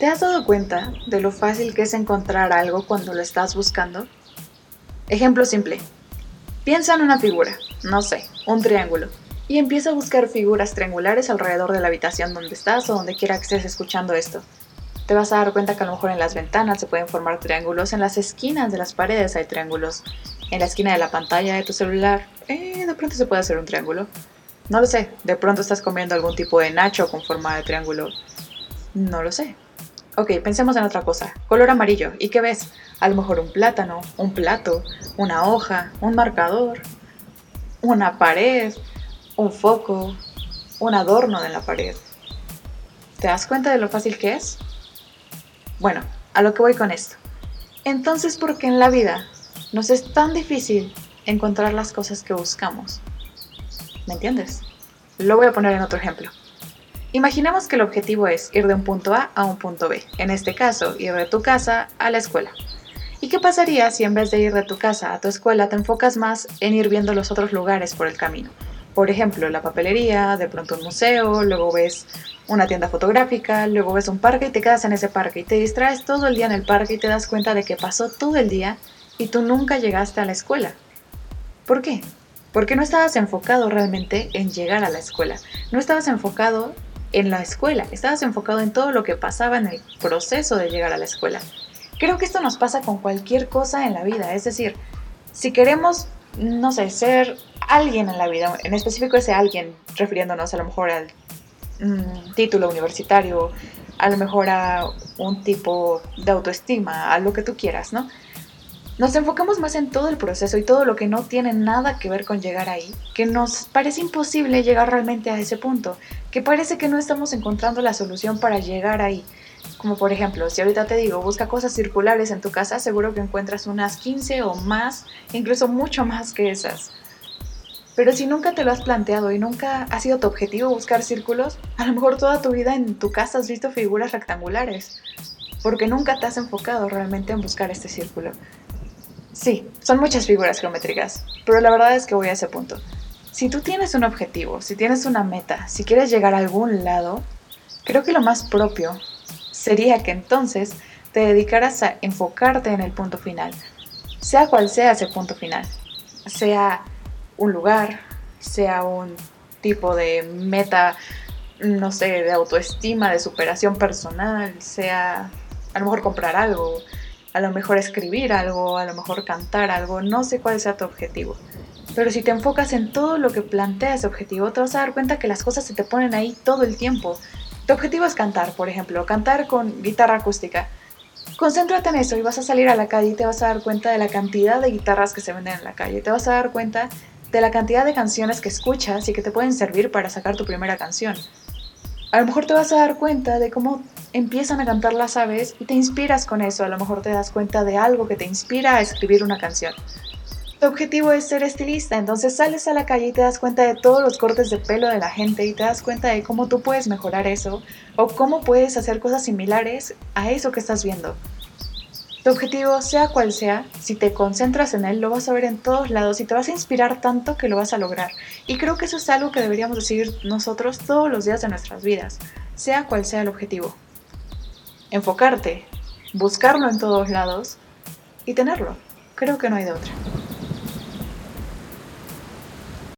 ¿Te has dado cuenta de lo fácil que es encontrar algo cuando lo estás buscando? Ejemplo simple. Piensa en una figura, no sé, un triángulo, y empieza a buscar figuras triangulares alrededor de la habitación donde estás o donde quiera que estés escuchando esto. Te vas a dar cuenta que a lo mejor en las ventanas se pueden formar triángulos, en las esquinas de las paredes hay triángulos, en la esquina de la pantalla de tu celular, eh, de pronto se puede hacer un triángulo. No lo sé, de pronto estás comiendo algún tipo de nacho con forma de triángulo. No lo sé. Ok, pensemos en otra cosa. Color amarillo. ¿Y qué ves? A lo mejor un plátano, un plato, una hoja, un marcador, una pared, un foco, un adorno de la pared. ¿Te das cuenta de lo fácil que es? Bueno, a lo que voy con esto. Entonces, ¿por qué en la vida nos es tan difícil encontrar las cosas que buscamos? ¿Me entiendes? Lo voy a poner en otro ejemplo. Imaginemos que el objetivo es ir de un punto A a un punto B, en este caso, ir de tu casa a la escuela. ¿Y qué pasaría si en vez de ir de tu casa a tu escuela te enfocas más en ir viendo los otros lugares por el camino? Por ejemplo, la papelería, de pronto un museo, luego ves una tienda fotográfica, luego ves un parque y te quedas en ese parque y te distraes todo el día en el parque y te das cuenta de que pasó todo el día y tú nunca llegaste a la escuela. ¿Por qué? Porque no estabas enfocado realmente en llegar a la escuela. No estabas enfocado en la escuela, estabas enfocado en todo lo que pasaba en el proceso de llegar a la escuela. Creo que esto nos pasa con cualquier cosa en la vida, es decir, si queremos, no sé, ser alguien en la vida, en específico ese alguien, refiriéndonos a lo mejor al mm, título universitario, a lo mejor a un tipo de autoestima, a lo que tú quieras, ¿no? Nos enfocamos más en todo el proceso y todo lo que no tiene nada que ver con llegar ahí, que nos parece imposible llegar realmente a ese punto, que parece que no estamos encontrando la solución para llegar ahí. Como por ejemplo, si ahorita te digo, busca cosas circulares en tu casa, seguro que encuentras unas 15 o más, incluso mucho más que esas. Pero si nunca te lo has planteado y nunca ha sido tu objetivo buscar círculos, a lo mejor toda tu vida en tu casa has visto figuras rectangulares, porque nunca te has enfocado realmente en buscar este círculo. Sí, son muchas figuras geométricas, pero la verdad es que voy a ese punto. Si tú tienes un objetivo, si tienes una meta, si quieres llegar a algún lado, creo que lo más propio sería que entonces te dedicaras a enfocarte en el punto final, sea cual sea ese punto final, sea un lugar, sea un tipo de meta, no sé, de autoestima, de superación personal, sea a lo mejor comprar algo, a lo mejor escribir algo, a lo mejor cantar algo, no sé cuál sea tu objetivo. Pero si te enfocas en todo lo que plantea ese objetivo, te vas a dar cuenta que las cosas se te ponen ahí todo el tiempo. Tu objetivo es cantar, por ejemplo, cantar con guitarra acústica. Concéntrate en eso y vas a salir a la calle y te vas a dar cuenta de la cantidad de guitarras que se venden en la calle. Te vas a dar cuenta de la cantidad de canciones que escuchas y que te pueden servir para sacar tu primera canción. A lo mejor te vas a dar cuenta de cómo empiezan a cantar las aves y te inspiras con eso. A lo mejor te das cuenta de algo que te inspira a escribir una canción. Tu objetivo es ser estilista, entonces sales a la calle y te das cuenta de todos los cortes de pelo de la gente y te das cuenta de cómo tú puedes mejorar eso o cómo puedes hacer cosas similares a eso que estás viendo. Tu objetivo, sea cual sea, si te concentras en él, lo vas a ver en todos lados y te vas a inspirar tanto que lo vas a lograr. Y creo que eso es algo que deberíamos decir nosotros todos los días de nuestras vidas, sea cual sea el objetivo enfocarte, buscarlo en todos lados y tenerlo. Creo que no hay de otra.